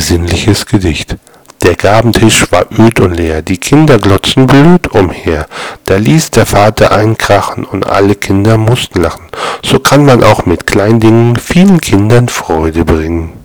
besinnliches Gedicht. Der Gabentisch war öd und leer, die Kinder glotzten blöd umher. Da ließ der Vater einkrachen und alle Kinder mussten lachen. So kann man auch mit kleinen Dingen vielen Kindern Freude bringen.